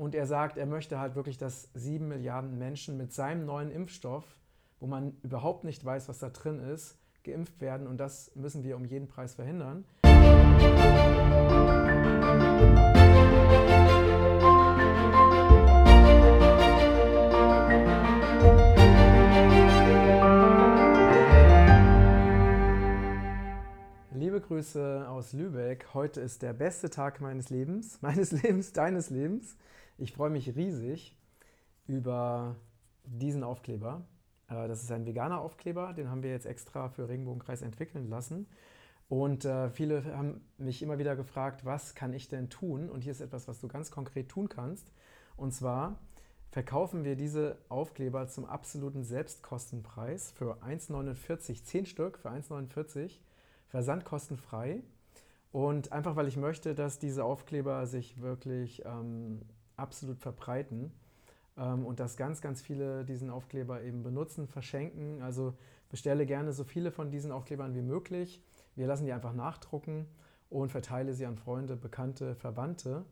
und er sagt, er möchte halt wirklich, dass sieben Milliarden Menschen mit seinem neuen Impfstoff, wo man überhaupt nicht weiß, was da drin ist, geimpft werden. Und das müssen wir um jeden Preis verhindern. Liebe Grüße aus Lübeck. Heute ist der beste Tag meines Lebens, meines Lebens, deines Lebens. Ich freue mich riesig über diesen Aufkleber. Äh, das ist ein veganer Aufkleber, den haben wir jetzt extra für Regenbogenkreis entwickeln lassen. Und äh, viele haben mich immer wieder gefragt, was kann ich denn tun? Und hier ist etwas, was du ganz konkret tun kannst. Und zwar verkaufen wir diese Aufkleber zum absoluten Selbstkostenpreis für 1,49, 10 Stück für 1,49, versandkostenfrei. Und einfach weil ich möchte, dass diese Aufkleber sich wirklich ähm, absolut verbreiten ähm, und dass ganz, ganz viele diesen Aufkleber eben benutzen, verschenken. Also bestelle gerne so viele von diesen Aufklebern wie möglich. Wir lassen die einfach nachdrucken und verteile sie an Freunde, Bekannte, Verwandte.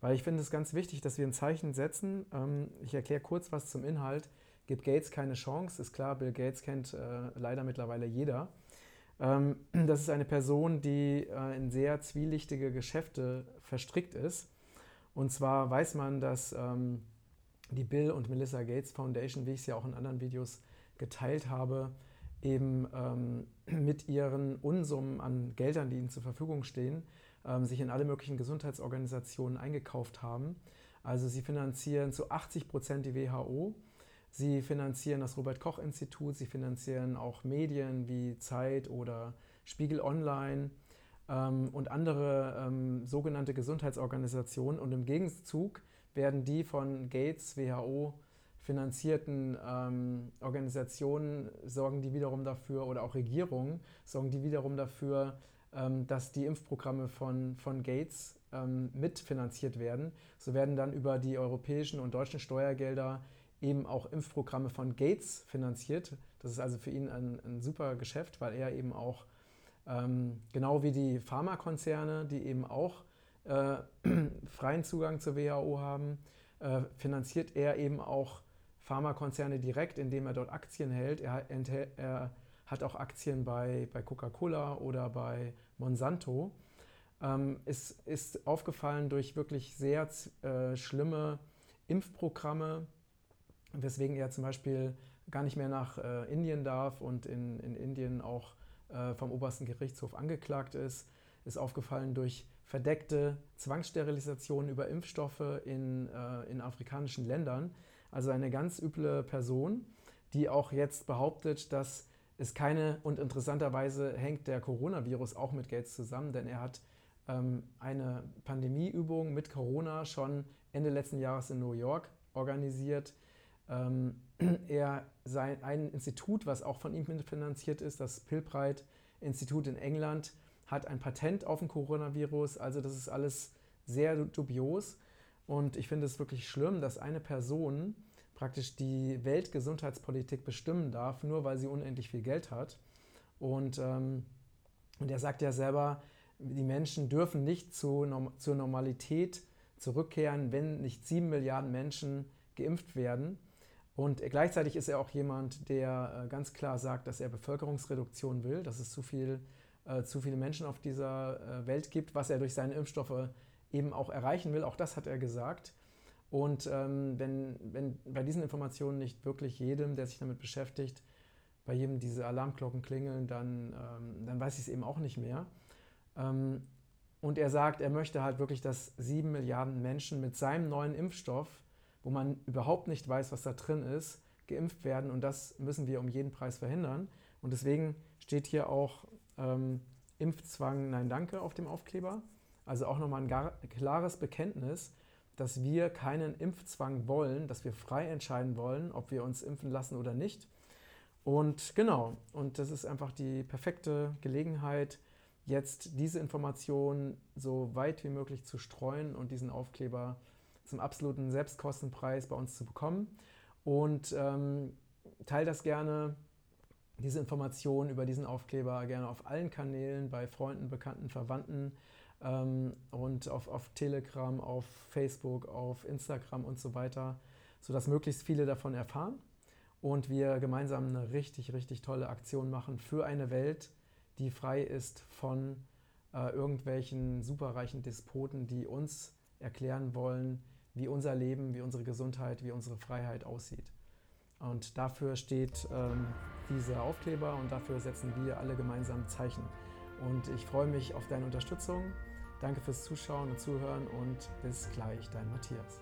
Weil ich finde es ganz wichtig, dass wir ein Zeichen setzen. Ähm, ich erkläre kurz was zum Inhalt. Gibt Gates keine Chance? Ist klar, Bill Gates kennt äh, leider mittlerweile jeder. Ähm, das ist eine Person, die äh, in sehr zwielichtige Geschäfte verstrickt ist. Und zwar weiß man, dass ähm, die Bill und Melissa Gates Foundation, wie ich es ja auch in anderen Videos geteilt habe, eben ähm, mit ihren Unsummen an Geldern, die ihnen zur Verfügung stehen, ähm, sich in alle möglichen Gesundheitsorganisationen eingekauft haben. Also sie finanzieren zu 80 Prozent die WHO, sie finanzieren das Robert Koch Institut, sie finanzieren auch Medien wie Zeit oder Spiegel Online ähm, und andere ähm, sogenannte Gesundheitsorganisationen. Und im Gegenzug werden die von Gates, WHO finanzierten ähm, Organisationen, sorgen die wiederum dafür, oder auch Regierungen, sorgen die wiederum dafür, ähm, dass die Impfprogramme von, von Gates ähm, mitfinanziert werden. So werden dann über die europäischen und deutschen Steuergelder eben auch Impfprogramme von Gates finanziert. Das ist also für ihn ein, ein super Geschäft, weil er eben auch ähm, genau wie die Pharmakonzerne, die eben auch äh, freien Zugang zur WHO haben, äh, finanziert er eben auch Pharmakonzerne direkt, indem er dort Aktien hält. Er, er hat auch Aktien bei, bei Coca-Cola oder bei Monsanto. Ähm, es ist aufgefallen durch wirklich sehr äh, schlimme Impfprogramme, weswegen er zum Beispiel gar nicht mehr nach äh, Indien darf und in, in Indien auch vom obersten Gerichtshof angeklagt ist, ist aufgefallen durch verdeckte Zwangssterilisationen über Impfstoffe in, äh, in afrikanischen Ländern. Also eine ganz üble Person, die auch jetzt behauptet, dass es keine, und interessanterweise hängt der Coronavirus auch mit Gates zusammen, denn er hat ähm, eine Pandemieübung mit Corona schon Ende letzten Jahres in New York organisiert. Ähm, er sein, ein Institut, was auch von ihm finanziert ist, das Pilbright Institut in England, hat ein Patent auf den Coronavirus. Also das ist alles sehr dubios. Und ich finde es wirklich schlimm, dass eine Person praktisch die Weltgesundheitspolitik bestimmen darf, nur weil sie unendlich viel Geld hat. Und, ähm, und er sagt ja selber, die Menschen dürfen nicht zu, zur Normalität zurückkehren, wenn nicht sieben Milliarden Menschen geimpft werden. Und gleichzeitig ist er auch jemand, der äh, ganz klar sagt, dass er Bevölkerungsreduktion will, dass es zu, viel, äh, zu viele Menschen auf dieser äh, Welt gibt, was er durch seine Impfstoffe eben auch erreichen will. Auch das hat er gesagt. Und ähm, wenn, wenn bei diesen Informationen nicht wirklich jedem, der sich damit beschäftigt, bei jedem diese Alarmglocken klingeln, dann, ähm, dann weiß ich es eben auch nicht mehr. Ähm, und er sagt, er möchte halt wirklich, dass sieben Milliarden Menschen mit seinem neuen Impfstoff wo man überhaupt nicht weiß, was da drin ist, geimpft werden. Und das müssen wir um jeden Preis verhindern. Und deswegen steht hier auch ähm, Impfzwang Nein Danke auf dem Aufkleber. Also auch nochmal ein gar, klares Bekenntnis, dass wir keinen Impfzwang wollen, dass wir frei entscheiden wollen, ob wir uns impfen lassen oder nicht. Und genau, und das ist einfach die perfekte Gelegenheit, jetzt diese Informationen so weit wie möglich zu streuen und diesen Aufkleber zu zum absoluten Selbstkostenpreis bei uns zu bekommen. Und ähm, teile das gerne, diese Informationen über diesen Aufkleber gerne auf allen Kanälen, bei Freunden, Bekannten, Verwandten. ähm, und auf, auf Telegram, auf Facebook, auf Instagram und so weiter, sodass möglichst viele davon erfahren und wir gemeinsam eine richtig, richtig tolle Aktion machen für eine Welt, die frei ist von äh, irgendwelchen superreichen Despoten, die uns erklären wollen, wie unser Leben, wie unsere Gesundheit, wie unsere Freiheit aussieht. Und dafür steht ähm, dieser Aufkleber und dafür setzen wir alle gemeinsam Zeichen. Und ich freue mich auf deine Unterstützung. Danke fürs Zuschauen und Zuhören und bis gleich, dein Matthias.